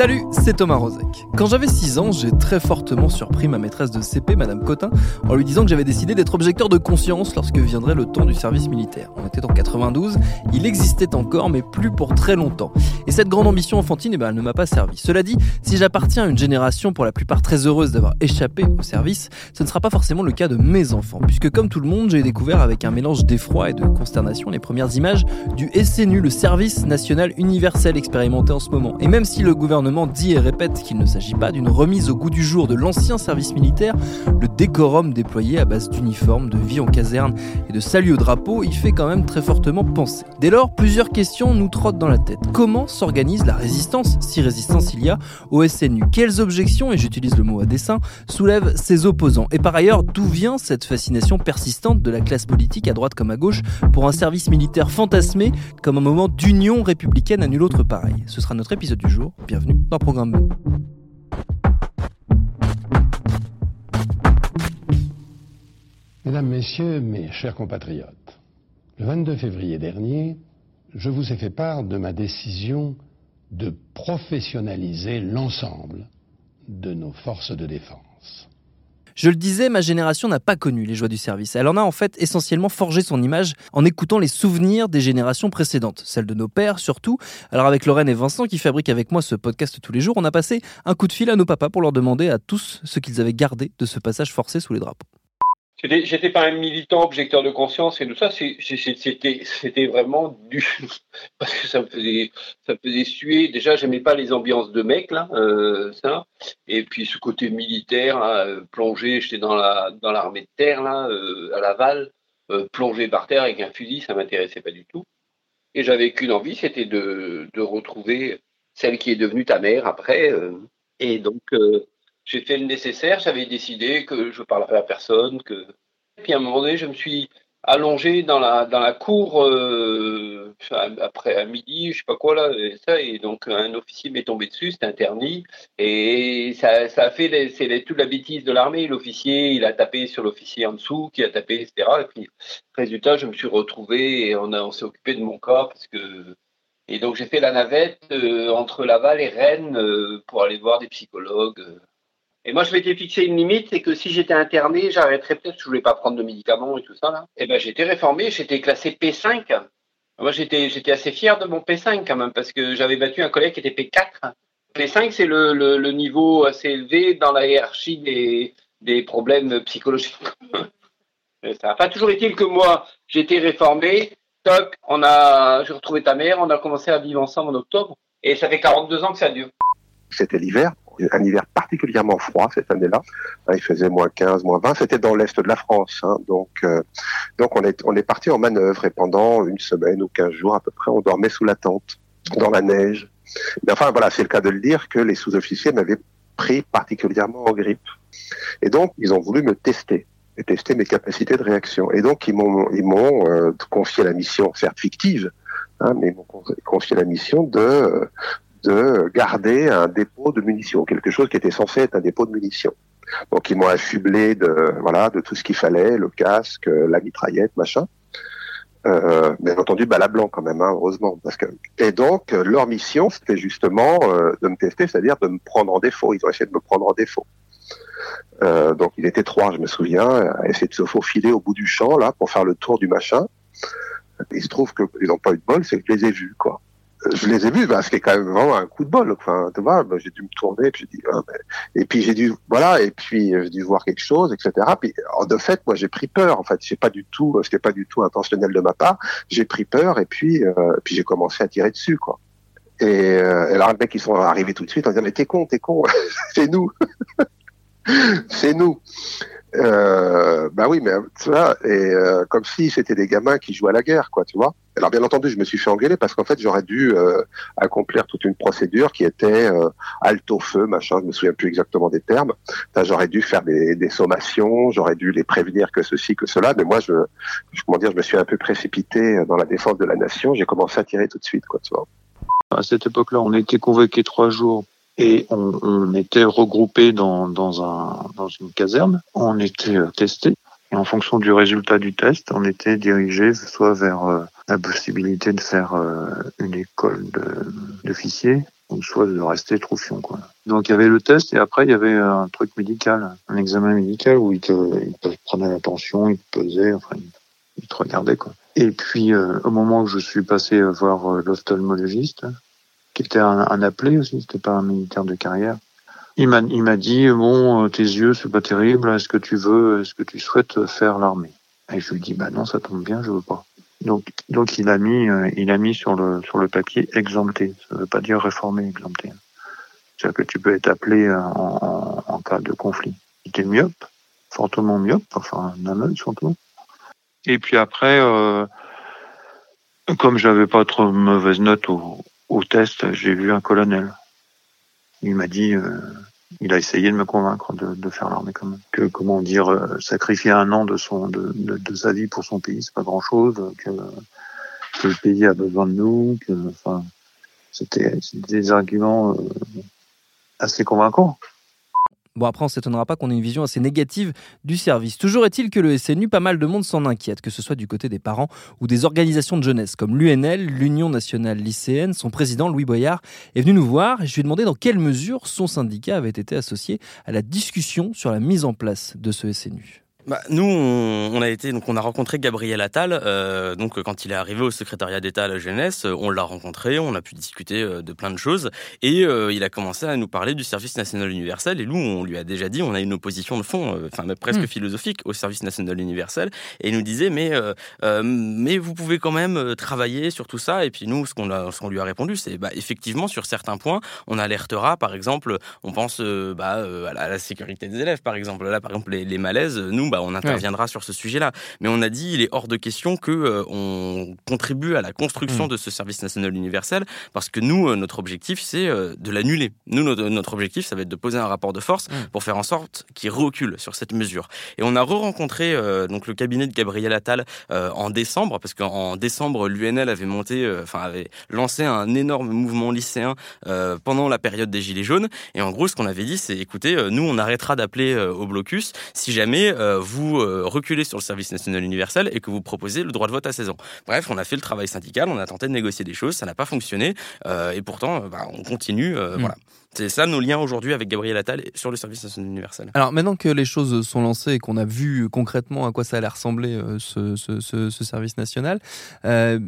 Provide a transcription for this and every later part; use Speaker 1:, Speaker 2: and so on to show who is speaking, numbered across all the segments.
Speaker 1: Salut, c'est Thomas Rozek. Quand j'avais 6 ans, j'ai très fortement surpris ma maîtresse de CP, Madame Cotin, en lui disant que j'avais décidé d'être objecteur de conscience lorsque viendrait le temps du service militaire. On était en 92, il existait encore, mais plus pour très longtemps. Et cette grande ambition enfantine, eh ben, elle ne m'a pas servi. Cela dit, si j'appartiens à une génération pour la plupart très heureuse d'avoir échappé au service, ce ne sera pas forcément le cas de mes enfants, puisque comme tout le monde, j'ai découvert avec un mélange d'effroi et de consternation les premières images du SNU, le service national universel expérimenté en ce moment. Et même si le gouvernement dit et répète qu'il ne s'agit pas d'une remise au goût du jour de l'ancien service militaire, le décorum déployé à base d'uniformes, de vie en caserne et de salut au drapeau y fait quand même très fortement penser. Dès lors, plusieurs questions nous trottent dans la tête. Comment s'organise la résistance, si résistance il y a, au SNU Quelles objections, et j'utilise le mot à dessein, soulèvent ses opposants? Et par ailleurs, d'où vient cette fascination persistante de la classe politique à droite comme à gauche pour un service militaire fantasmé comme un moment d'union républicaine à nul autre pareil? Ce sera notre épisode du jour. Bienvenue dans Programme.
Speaker 2: Mesdames, Messieurs, mes chers compatriotes, le 22 février dernier, je vous ai fait part de ma décision de professionnaliser l'ensemble de nos forces de défense.
Speaker 1: Je le disais, ma génération n'a pas connu les joies du service. Elle en a en fait essentiellement forgé son image en écoutant les souvenirs des générations précédentes, celles de nos pères surtout. Alors avec Lorraine et Vincent qui fabriquent avec moi ce podcast tous les jours, on a passé un coup de fil à nos papas pour leur demander à tous ce qu'ils avaient gardé de ce passage forcé sous les drapeaux.
Speaker 3: J'étais pas un militant objecteur de conscience et tout ça, c'était vraiment du parce que ça me faisait ça me faisait suer. Déjà, j'aimais pas les ambiances de mecs là, euh, ça. Et puis ce côté militaire, là, euh, plongé, j'étais dans la dans l'armée de terre là, euh, à Laval, euh, plongé par terre avec un fusil, ça m'intéressait pas du tout. Et j'avais qu'une envie, c'était de de retrouver celle qui est devenue ta mère après. et donc j'ai fait le nécessaire, j'avais décidé que je parlerais à personne, que puis à un moment donné, je me suis allongé dans la dans la cour euh, après à midi, je sais pas quoi là, et ça et donc un officier m'est tombé dessus, c'était interdit et ça, ça a fait c'est toute la bêtise de l'armée. L'officier, il a tapé sur l'officier en dessous, qui a tapé, etc. Et puis résultat, je me suis retrouvé et on on s'est occupé de mon corps parce que et donc j'ai fait la navette euh, entre Laval et Rennes euh, pour aller voir des psychologues. Et moi, je m'étais fixé une limite, c'est que si j'étais interné, j'arrêterais peut-être, je voulais pas prendre de médicaments et tout ça là. Et ben, j'étais réformé, j'étais classé P5. Moi, j'étais, j'étais assez fier de mon P5 quand même, parce que j'avais battu un collègue qui était P4. P5, c'est le, le, le, niveau assez élevé dans la hiérarchie des, des problèmes psychologiques. ça n'a pas toujours été que moi, j'étais réformé. Toc, on a, j'ai retrouvé ta mère, on a commencé à vivre ensemble en octobre, et ça fait 42 ans que ça dure.
Speaker 4: C'était l'hiver, un hiver particulièrement froid cette année-là. Hein, il faisait moins 15, moins 20. C'était dans l'est de la France. Hein. donc, euh, donc on est, on est parti en manœuvre et pendant une semaine ou 15 jours à peu près, on dormait sous la tente, dans la neige. Mais enfin, voilà, c'est le cas de le dire que les sous-officiers m'avaient pris particulièrement en grippe. Et donc, ils ont voulu me tester et tester mes capacités de réaction. Et donc, ils m'ont, ils m'ont euh, confié la mission, certes fictive, hein, mais ils m'ont confié la mission de, de garder un dépôt de munitions, quelque chose qui était censé être un dépôt de munitions. Donc ils m'ont affublé de voilà de tout ce qu'il fallait, le casque, la mitraillette, machin. Euh, bien entendu, balle à blanc quand même, hein, heureusement. Parce que et donc leur mission, c'était justement euh, de me tester, c'est-à-dire de me prendre en défaut. Ils ont essayé de me prendre en défaut. Euh, donc ils étaient trois, je me souviens, à essayer de se faufiler au bout du champ là pour faire le tour du machin. Il se trouve qu'ils n'ont pas eu de bol, c'est que je les ai vus quoi je les ai vus, bah, est quand même vraiment un coup de bol. Enfin, tu vois, bah, j'ai dû me tourner, puis j'ai dit, ah, et puis j'ai dû, voilà, et puis j'ai dû voir quelque chose, etc. Puis, de fait, moi, j'ai pris peur. En fait, c'est pas du tout, c'était pas du tout intentionnel de ma part. J'ai pris peur, et puis, euh, puis j'ai commencé à tirer dessus, quoi. Et, euh, et alors, les mecs, ils sont arrivés tout de suite en disant, mais t'es con, t'es con, c'est nous. c'est nous. Euh, bah oui, mais ça, et euh, comme si c'était des gamins qui jouaient à la guerre, quoi, tu vois. Alors bien entendu, je me suis fait engueuler parce qu'en fait, j'aurais dû euh, accomplir toute une procédure qui était euh, halte au feu, machin. Je me souviens plus exactement des termes. J'aurais dû faire des, sommations, j'aurais dû les prévenir que ceci, que cela. Mais moi, je, comment dire, je me suis un peu précipité dans la défense de la nation. J'ai commencé à tirer tout de suite, quoi, tu vois.
Speaker 5: À cette époque-là, on était convoqués trois jours et on, on était regroupés dans, dans, un, dans une caserne. On était euh, testés. Et en fonction du résultat du test, on était dirigé soit vers euh, la possibilité de faire euh, une école d'officier, ou soit de rester troufion. Quoi. Donc il y avait le test et après il y avait un truc médical, un examen médical où ils te, ils te prenaient la tension, ils te pesaient, enfin ils, te regardaient. Quoi. Et puis au moment où je suis passé voir l'ophtalmologiste, qui était un, un appelé aussi, c'était pas un militaire de carrière. Il m'a, dit bon, tes yeux c'est pas terrible. Est-ce que tu veux, est-ce que tu souhaites faire l'armée? Et je lui dis bah non, ça tombe bien, je veux pas. Donc, donc il a mis, il a mis sur le sur le papier exempté. Ça veut pas dire réformé, exempté. C'est-à-dire que tu peux être appelé en, en, cas de conflit. Il était myope, fortement myope, enfin un œil surtout. Et puis après, euh, comme j'avais pas trop mauvaise note au, au test, j'ai vu un colonel. Il m'a dit, euh, il a essayé de me convaincre de, faire l'armée quand. Que comment dire, euh, sacrifier un an de sa vie pour son pays, c'est pas grand chose. Que, que, le pays a besoin de nous. Que, enfin, c'était des arguments euh, assez convaincants.
Speaker 1: Bon, après, on s'étonnera pas qu'on ait une vision assez négative du service. Toujours est-il que le SNU, pas mal de monde s'en inquiète, que ce soit du côté des parents ou des organisations de jeunesse, comme l'UNL, l'Union nationale lycéenne. Son président, Louis Boyard, est venu nous voir et je lui ai demandé dans quelle mesure son syndicat avait été associé à la discussion sur la mise en place de ce SNU.
Speaker 6: Bah, nous, on, on, a été, donc on a rencontré Gabriel Attal. Euh, donc quand il est arrivé au secrétariat d'État à la jeunesse, on l'a rencontré, on a pu discuter euh, de plein de choses, et euh, il a commencé à nous parler du service national universel. Et nous, on lui a déjà dit, on a une opposition de fond, euh, enfin presque mmh. philosophique, au service national universel. Et il nous disait, mais euh, mais vous pouvez quand même travailler sur tout ça. Et puis nous, ce qu'on ce qu'on lui a répondu, c'est bah effectivement sur certains points, on alertera. Par exemple, on pense bah, à la, à, la, sécurité des élèves, par exemple. Là, par exemple, les, les malaises, nous, bah, on interviendra ouais. sur ce sujet-là. Mais on a dit, il est hors de question que euh, on contribue à la construction mmh. de ce service national universel, parce que nous, euh, notre objectif, c'est euh, de l'annuler. Nous, notre, notre, objectif, ça va être de poser un rapport de force mmh. pour faire en sorte qu'il recule sur cette mesure. Et on a re-rencontré donc le cabinet de Gabriel Attal en décembre, parce qu'en décembre, l'UNL avait monté, enfin avait lancé un énorme mouvement lycéen pendant la période des Gilets jaunes. Et en gros, ce qu'on avait dit, c'est écoutez, nous, on arrêtera d'appeler au blocus si jamais vous reculez sur le service national universel et que vous proposez le droit de vote à 16 ans. Bref, on a fait le travail syndical, on a tenté de négocier des choses, ça n'a pas fonctionné, euh, et pourtant, bah, on continue. Euh, mmh. Voilà. C'est ça nos liens aujourd'hui avec Gabriel Attal sur le service national universel.
Speaker 1: Alors maintenant que les choses sont lancées et qu'on a vu concrètement à quoi ça allait ressembler euh, ce, ce, ce, ce, service national, euh,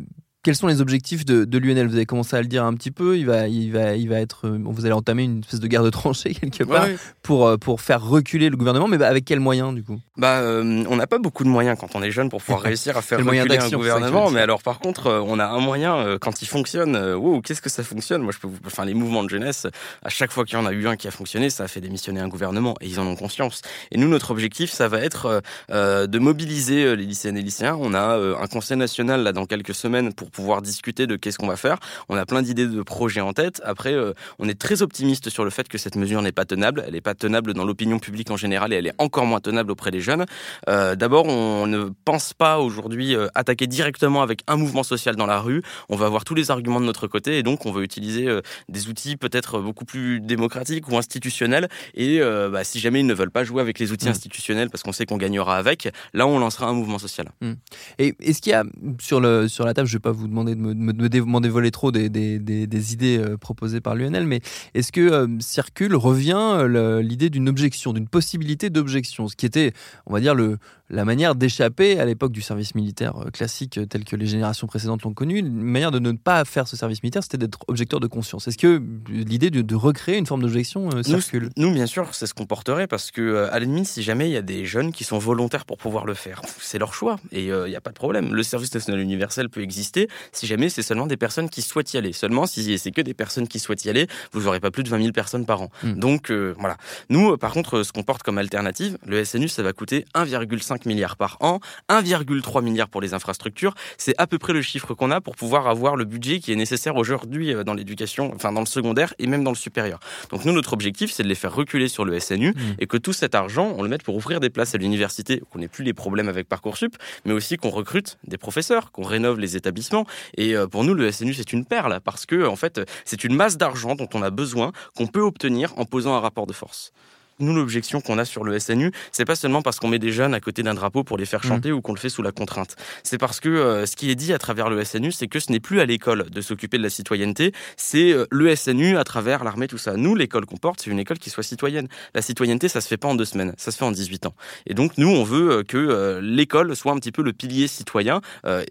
Speaker 1: quels sont les objectifs de, de l'UNL Vous avez commencé à le dire un petit peu. Il va, il va, il va être. Vous allez entamer une espèce de guerre de tranchées quelque part
Speaker 6: ouais, ouais.
Speaker 1: pour pour faire reculer le gouvernement. Mais avec quels moyens du coup?
Speaker 6: Bah, euh, on n'a pas beaucoup de moyens quand on est jeune pour pouvoir réussir à faire reculer un gouvernement. Mais alors, par contre, euh, on a un moyen euh, quand il fonctionne. Euh, wow, qu'est-ce que ça fonctionne? Moi, je peux vous. Enfin, les mouvements de jeunesse. À chaque fois qu'il y en a eu un qui a fonctionné, ça a fait démissionner un gouvernement et ils en ont conscience. Et nous, notre objectif, ça va être euh, de mobiliser les lycéennes et lycéens. On a un conseil national là dans quelques semaines pour pouvoir discuter de qu'est-ce qu'on va faire. On a plein d'idées de projets en tête. Après, euh, on est très optimiste sur le fait que cette mesure n'est pas tenable. Elle n'est pas tenable dans l'opinion publique en général et elle est encore moins tenable auprès des jeunes. Euh, D'abord, on ne pense pas aujourd'hui euh, attaquer directement avec un mouvement social dans la rue. On va avoir tous les arguments de notre côté et donc on va utiliser des outils peut-être beaucoup plus démocratiques ou institutionnels. Et bah, si jamais ils ne veulent pas jouer avec les outils mmh. institutionnels parce qu'on sait qu'on gagnera avec, là on lancera un mouvement social.
Speaker 1: Mmh. Et est-ce qu'il y a sur, le, sur la table, je ne vais pas vous demander de me, me m'en dévoiler trop des, des, des, des idées euh, proposées par l'UNL, mais est-ce que euh, circule, revient euh, l'idée d'une objection, d'une possibilité d'objection, ce qui était, on va dire, le, la manière d'échapper à l'époque du service militaire classique tel que les générations précédentes l'ont connu, une manière de ne pas faire ce service militaire, c'était d'être objecteur de conscience. Est-ce que l'idée de, de, recréer une forme d'objection euh, circule?
Speaker 6: nous, nous, bien sûr, c'est ce qu'on porterait parce que, à limite, si jamais il y a des jeunes qui sont volontaires pour pouvoir le faire, c'est leur choix et il euh, n'y a pas de problème. Le service national universel peut exister. Si jamais c'est seulement des personnes qui souhaitent y aller. Seulement, si c'est que des personnes qui souhaitent y aller, vous n'aurez pas plus de 20 000 personnes par an. Hmm. Donc euh, voilà. Nous, par contre, ce qu'on porte comme alternative, le SNU, ça va coûter 1,5 milliard par an, 1,3 milliard pour les infrastructures. C'est à peu près le chiffre qu'on a pour pouvoir avoir le budget qui est nécessaire aujourd'hui euh, dans l'éducation, enfin dans le secondaire et même dans le supérieur. Donc nous, notre objectif, c'est de les faire reculer sur le SNU hmm. et que tout cet argent, on le mette pour ouvrir des places à l'université, qu'on n'ait plus les problèmes avec Parcoursup, mais aussi qu'on recrute des professeurs, qu'on rénove les établissements. Et euh, pour nous, le SNU, c'est une perle parce que, en fait, c'est une masse d'argent dont on a besoin, qu'on peut obtenir en posant un rapport de force nous, l'objection qu'on a sur le SNU, c'est pas seulement parce qu'on met des jeunes à côté d'un drapeau pour les faire mmh. chanter ou qu'on le fait sous la contrainte. C'est parce que euh, ce qui est dit à travers le SNU, c'est que ce n'est plus à l'école de s'occuper de la citoyenneté, c'est euh, le SNU à travers l'armée, tout ça. Nous, l'école qu'on porte, c'est une école qui soit citoyenne. La citoyenneté, ça se fait pas en deux semaines, ça se fait en 18 ans. Et donc, nous, on veut euh, que l'école soit un petit peu le pilier citoyen,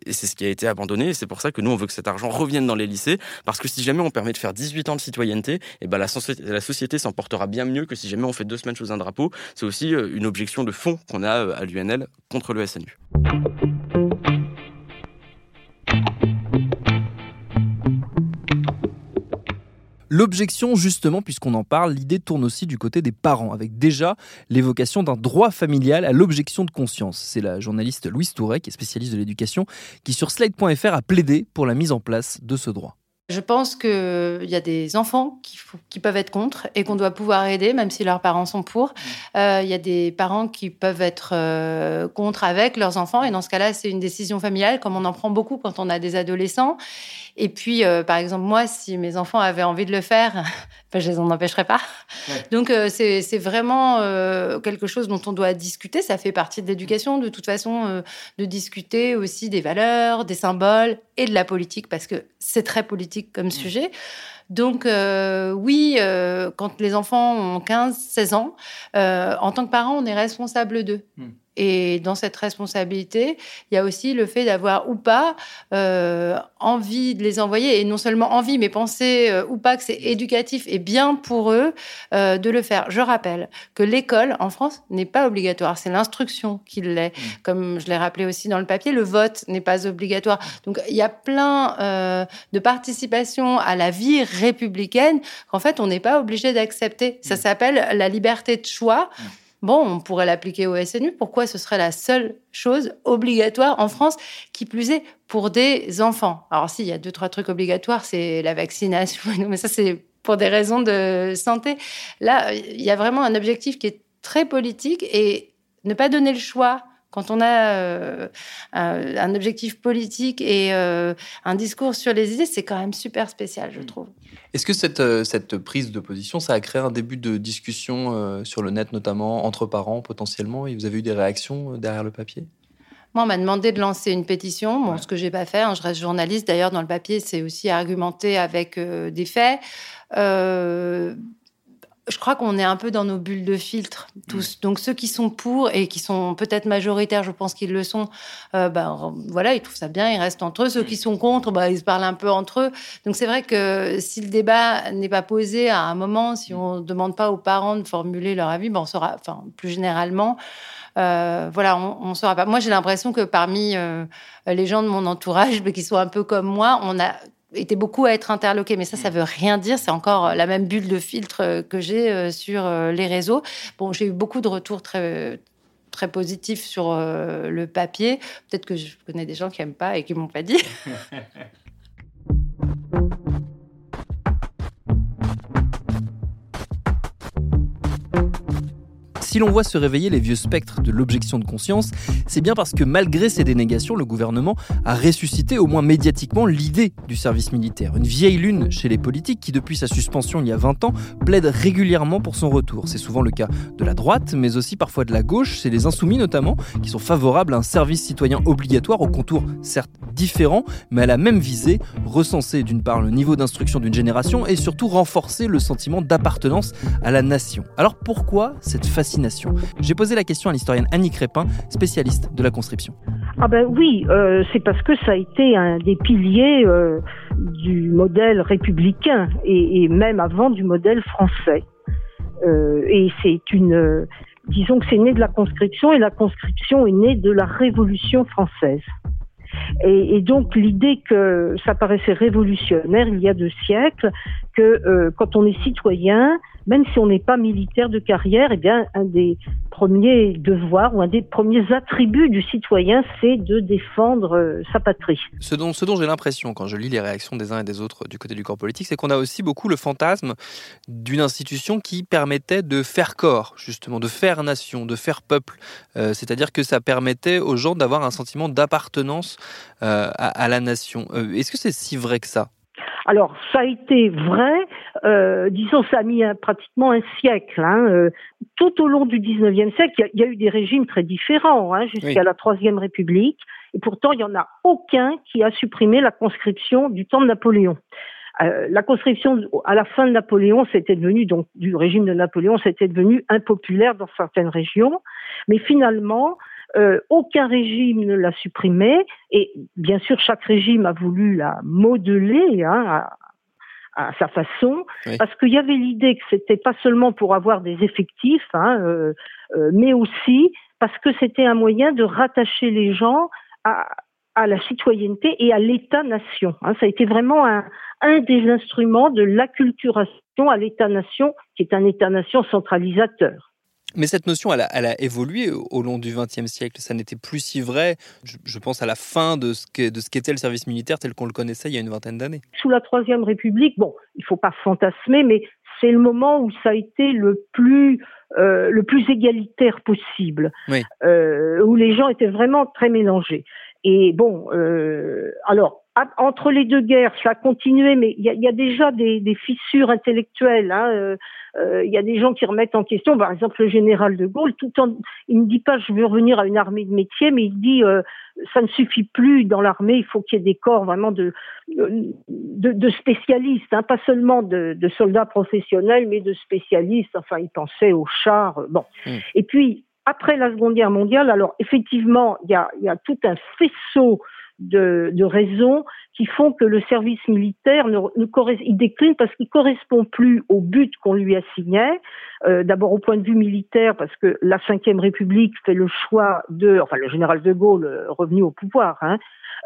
Speaker 6: et c'est ce qui a été abandonné, et c'est pour ça que nous, on veut que cet argent revienne dans les lycées, parce que si jamais on permet de faire 18 ans de citoyenneté, et eh ben la, la société s'en portera bien mieux que si jamais on fait deux semaines sous un drapeau c'est aussi euh, une objection de fond qu'on a euh, à l'UNL contre le SNU.
Speaker 1: L'objection, justement, puisqu'on en parle, l'idée tourne aussi du côté des parents, avec déjà l'évocation d'un droit familial à l'objection de conscience. C'est la journaliste Louise Touret, qui est spécialiste de l'éducation, qui sur slide.fr a plaidé pour la mise en place de ce droit.
Speaker 7: Je pense qu'il y a des enfants qui, qui, peuvent être contre et qu'on doit pouvoir aider, même si leurs parents sont pour. Mm. Euh, il y a des parents qui peuvent être euh, contre avec leurs enfants. Et dans ce cas-là, c'est une décision familiale, comme on en prend beaucoup quand on a des adolescents. Et puis, euh, par exemple, moi, si mes enfants avaient envie de le faire, ben, je les en empêcherais pas. Donc, euh, c'est vraiment euh, quelque chose dont on doit discuter. Ça fait partie de l'éducation, de toute façon, de discuter aussi des valeurs, des symboles et de la politique, parce que c'est très politique comme sujet. Donc oui, quand les enfants ont 15, 16 ans, en tant que parent, on est responsable d'eux. Hmm. Et dans cette responsabilité, il y a aussi le fait d'avoir ou pas euh, envie de les envoyer, et non seulement envie, mais penser euh, ou pas que c'est éducatif et bien pour eux euh, de le faire. Je rappelle que l'école en France n'est pas obligatoire, c'est l'instruction qui l'est. Mmh. Comme je l'ai rappelé aussi dans le papier, le vote n'est pas obligatoire. Donc il y a plein de participation à la vie républicaine qu'en fait on n'est pas obligé d'accepter. Ça mmh. s'appelle la liberté de choix. Mmh. Bon, on pourrait l'appliquer au SNU. Pourquoi ce serait la seule chose obligatoire en France, qui plus est pour des enfants? Alors, s'il y a deux, trois trucs obligatoires, c'est la vaccination, mais ça, c'est pour des raisons de santé. Là, il y a vraiment un objectif qui est très politique et ne pas donner le choix quand on a euh, un objectif politique et euh, un discours sur les idées, c'est quand même super spécial, je mm. trouve.
Speaker 1: Est-ce que cette, euh, cette prise de position, ça a créé un début de discussion sur le net, notamment entre parents potentiellement Et vous avez eu des réactions derrière le papier?
Speaker 7: Moi, on m'a demandé de lancer une pétition, bon, ce que j'ai pas fait. Hein, je reste journaliste. D'ailleurs, dans le papier, c'est aussi argumenté avec des faits. Je crois qu'on est un peu dans nos bulles de filtre tous. Mm. Donc ceux qui sont pour et qui sont peut-être majoritaires, je pense qu'ils le sont, euh, ben voilà, ils trouvent ça bien, ils restent entre eux. Ceux qui sont contre, ben, ils se parlent un peu entre eux. Donc c'est vrai que si le débat n'est pas posé à un moment, si on ne demande pas aux parents de formuler leur avis, ben on saura, enfin plus généralement. Euh, voilà, on, ne saura pas. Moi, j'ai l'impression que parmi euh, les gens de mon entourage, mais qui sont un peu comme moi, on a était beaucoup à être interloqué, mais ça, ça mm. veut rien dire. C'est encore la même bulle de filtre euh, que j'ai euh, sur euh, les réseaux. Bon, j'ai eu beaucoup de retours très très positifs sur le papier. Peut-être que je connais des gens qui aiment pas et qui m'ont pas dit.
Speaker 1: Si l'on voit se réveiller les vieux spectres de l'objection de conscience, c'est bien parce que malgré ces dénégations, le gouvernement a ressuscité au moins médiatiquement l'idée du service militaire. Une vieille lune chez les politiques qui, depuis sa suspension il y a 20 ans, plaide régulièrement pour son retour. C'est souvent le cas de la droite, mais aussi parfois de la gauche. C'est les insoumis notamment qui sont favorables à un service citoyen obligatoire au contour certes différents, mais à la même visée, recenser d'une part le niveau d'instruction d'une génération et surtout renforcer le sentiment d'appartenance à la nation. Alors pourquoi cette fascination j'ai posé la question à l'historienne Annie Crépin, spécialiste de la conscription.
Speaker 8: Ah ben oui, euh, c'est parce que ça a été un des piliers euh, du modèle républicain et, même avant du modèle français. Euh, et c'est une, disons que c'est né de la conscription et la conscription est née de la Révolution française. Et, et donc l'idée que ça paraissait révolutionnaire il y a deux siècles, que euh, quand on est citoyen, même si on n'est pas militaire de carrière, eh bien, un des premiers devoirs ou un des premiers attributs du citoyen, c'est de défendre euh, sa patrie.
Speaker 1: Ce dont, j'ai l'impression quand je lis les réactions des uns et des autres du côté du corps politique, c'est qu'on a aussi beaucoup le fantasme d'une institution qui permettait de faire corps, justement, de faire nation, de faire peuple. Euh, c'est-à-dire que ça permettait aux gens d'avoir un sentiment d'appartenance à, la nation. Est-ce que c'est si vrai que ça?
Speaker 8: Alors, ça a été vrai, euh, disons, ça a mis un, pratiquement un siècle. Hein, euh, tout au long du 19e siècle, il y, y, a eu des régimes très différents, hein, jusqu'à oui. la Troisième République, et pourtant, il n'y en a aucun qui a supprimé la conscription du temps de Napoléon. Euh, la conscription à la fin de Napoléon, c'était devenu donc du régime de Napoléon, c'était devenu impopulaire dans certaines régions, mais finalement, euh, aucun régime ne l'a supprimé et bien sûr chaque régime a voulu la modeler hein, à, à, sa façon oui. parce qu'il y avait l'idée que c'était pas seulement pour avoir des effectifs hein, euh, euh, mais aussi parce que c'était un moyen de rattacher les gens à, à la citoyenneté et à l'État-nation. Hein. Ça a été vraiment un, un des instruments de l'acculturation à l'État-nation, qui est un État-nation centralisateur.
Speaker 1: Mais cette notion, elle a, elle a, évolué au long du XXe siècle. Ça n'était plus si vrai. Je, je, pense à la fin de ce qu'était le service militaire tel qu'on le connaissait il y a une vingtaine d'années.
Speaker 8: Sous la Troisième République, bon, il ne faut pas fantasmer, mais c'est le moment où ça a été le plus euh, le plus égalitaire possible,
Speaker 1: oui.
Speaker 8: euh, où les gens étaient vraiment très mélangés. Et bon, euh, alors entre les deux guerres, ça a continué, mais il y a, y a, déjà des, des fissures intellectuelles. Hein, euh, euh, il y a des gens qui remettent en question, par exemple le général de Gaulle, tout en, il ne dit pas je veux revenir à une armée de métier, mais il dit euh, ça ne suffit plus dans l'armée, il faut qu'il y ait des corps vraiment de, de, de spécialistes, hein, pas seulement de, de, soldats professionnels, mais de spécialistes. Enfin, il pensait aux chars. Bon, mmh. et puis après la Seconde Guerre mondiale, alors effectivement, il y a, il y a tout un faisceau de, raisons qui font que le service militaire ne, ne il décline parce qu'il correspond plus au but qu'on lui assignait. Euh, D'abord au point de vue militaire parce que la Ve République fait le choix de, enfin le général de Gaulle euh, revenu au pouvoir, hein,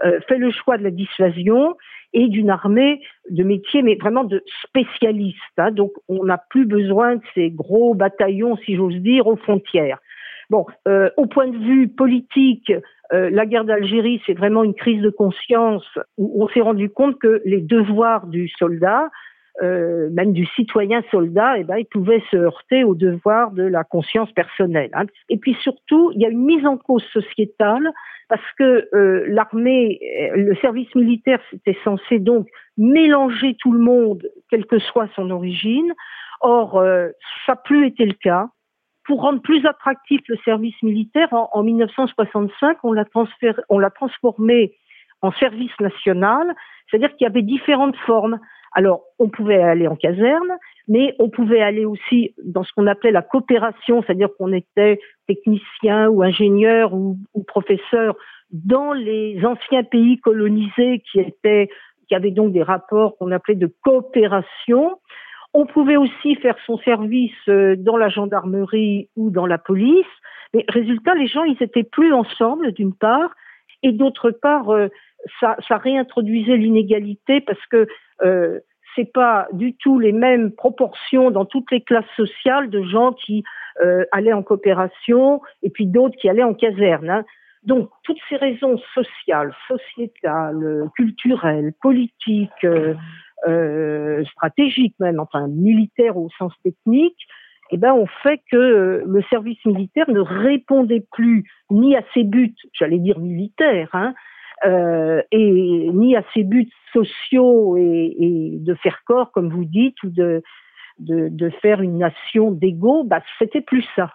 Speaker 8: euh, fait le choix de la dissuasion et d'une armée de métier, mais vraiment de spécialistes. Hein. Donc on n'a plus besoin de ces gros bataillons, si j'ose dire, aux frontières. Bon, euh, au point de vue politique, euh, la guerre d'Algérie, c'est vraiment une crise de conscience où on s'est rendu compte que les devoirs du soldat, euh, même du citoyen soldat, eh ben, se heurter aux devoirs de la conscience personnelle. Hein. Et puis surtout, il y a une mise en cause sociétale parce que euh, l'armée, le service militaire, c'était censé donc mélanger tout le monde, quelle que soit son origine. Or, ça n'a plus été le cas pour rendre plus attractif le service militaire, en, en 1965, on l'a transféré, on l'a transformé en service national, c'est-à-dire qu'il y avait différentes formes. Alors, on pouvait aller en caserne, mais on pouvait aller aussi dans ce qu'on appelait la coopération, c'est-à-dire qu'on était technicien ou ingénieur ou, ou, professeur dans les anciens pays colonisés qui étaient, qui avaient donc des rapports qu'on appelait de coopération. On pouvait aussi faire son service euh, dans la gendarmerie ou dans la police, mais résultat, les gens, ils étaient plus ensemble, d'une part, et d'autre part, euh, ça, ça, réintroduisait l'inégalité parce que euh, c'est pas du tout les mêmes proportions dans toutes les classes sociales de gens qui euh, allaient en coopération et puis d'autres qui allaient en caserne. Hein. Donc, toutes ces raisons sociales, sociétales, culturelles, politiques, euh, stratégique même, enfin militaire au sens technique, eh ben, on fait que euh, le service militaire ne répondait plus ni à ses buts, j'allais dire militaires, hein, euh, et ni à ses buts sociaux et, et, de faire corps, comme vous dites, ou de, de, de faire une nation d'égaux, bah, c'était plus ça.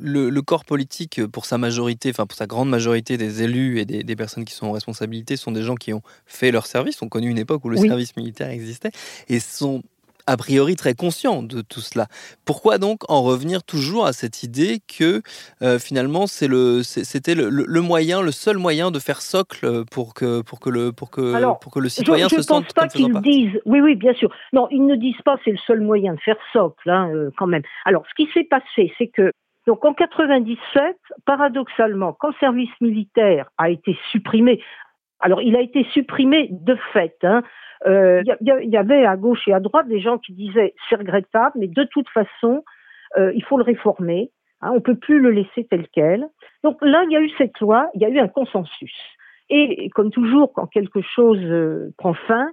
Speaker 1: Le, le, corps politique, pour sa majorité, enfin pour sa grande majorité des élus et des, des, personnes qui sont en responsabilité, sont des gens qui ont fait leur service, ont connu une époque où le oui. service militaire existait, et sont a priori très conscient de tout cela. Pourquoi donc en revenir toujours à cette idée que euh, finalement c'est le c'était le, le, moyen, le seul moyen de faire socle pour que pour que le pour que
Speaker 8: Alors,
Speaker 1: pour que le citoyen
Speaker 8: je, je
Speaker 1: se sente
Speaker 8: pense pas qu'ils disent. Oui oui bien sûr. Non ils ne disent pas c'est le seul moyen de faire socle hein, euh, quand même. Alors ce qui s'est passé c'est que donc en 97, paradoxalement, quand le service militaire a été supprimé, Alors, il a été supprimé de fait. Il hein. euh, y, y, avait à gauche et à droite des gens qui disaient c'est regrettable, mais de toute façon, euh, il faut le réformer. Hein, on peut plus le laisser tel quel. Donc là, il y a eu cette loi, il y a eu un consensus. Et comme toujours, quand quelque chose euh, prend fin,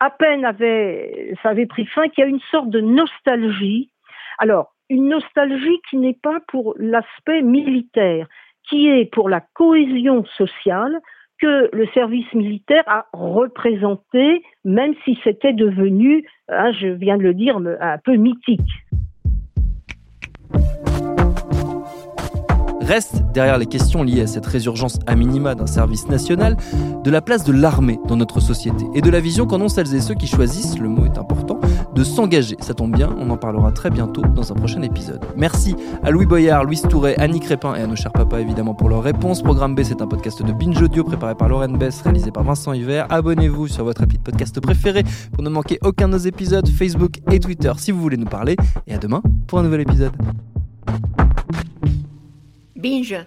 Speaker 8: à peine avait, ça avait pris fin qu'il y a une sorte de nostalgie. Alors, une nostalgie qui n'est pas pour l'aspect militaire, qui est pour la cohésion sociale que le service militaire a représenté, même si c'était devenu, hein, je viens de le dire, un peu mythique.
Speaker 1: Reste derrière les questions liées à cette résurgence à minima d'un service national, de la place de l'armée dans notre société et de la vision qu'en ont celles et ceux qui choisissent, le mot est important, de s'engager. Ça tombe bien, on en parlera très bientôt dans un prochain épisode. Merci à Louis Boyard, Louis Touret, Annie Crépin et à nos chers papas évidemment pour leurs réponses. Programme B, c'est un podcast de Binge Audio préparé par Lauren Bess, réalisé par Vincent Hiver. Abonnez-vous sur votre appli de podcast préféré pour ne manquer aucun de nos épisodes Facebook et Twitter si vous voulez nous parler. Et à demain pour un nouvel épisode. Binge.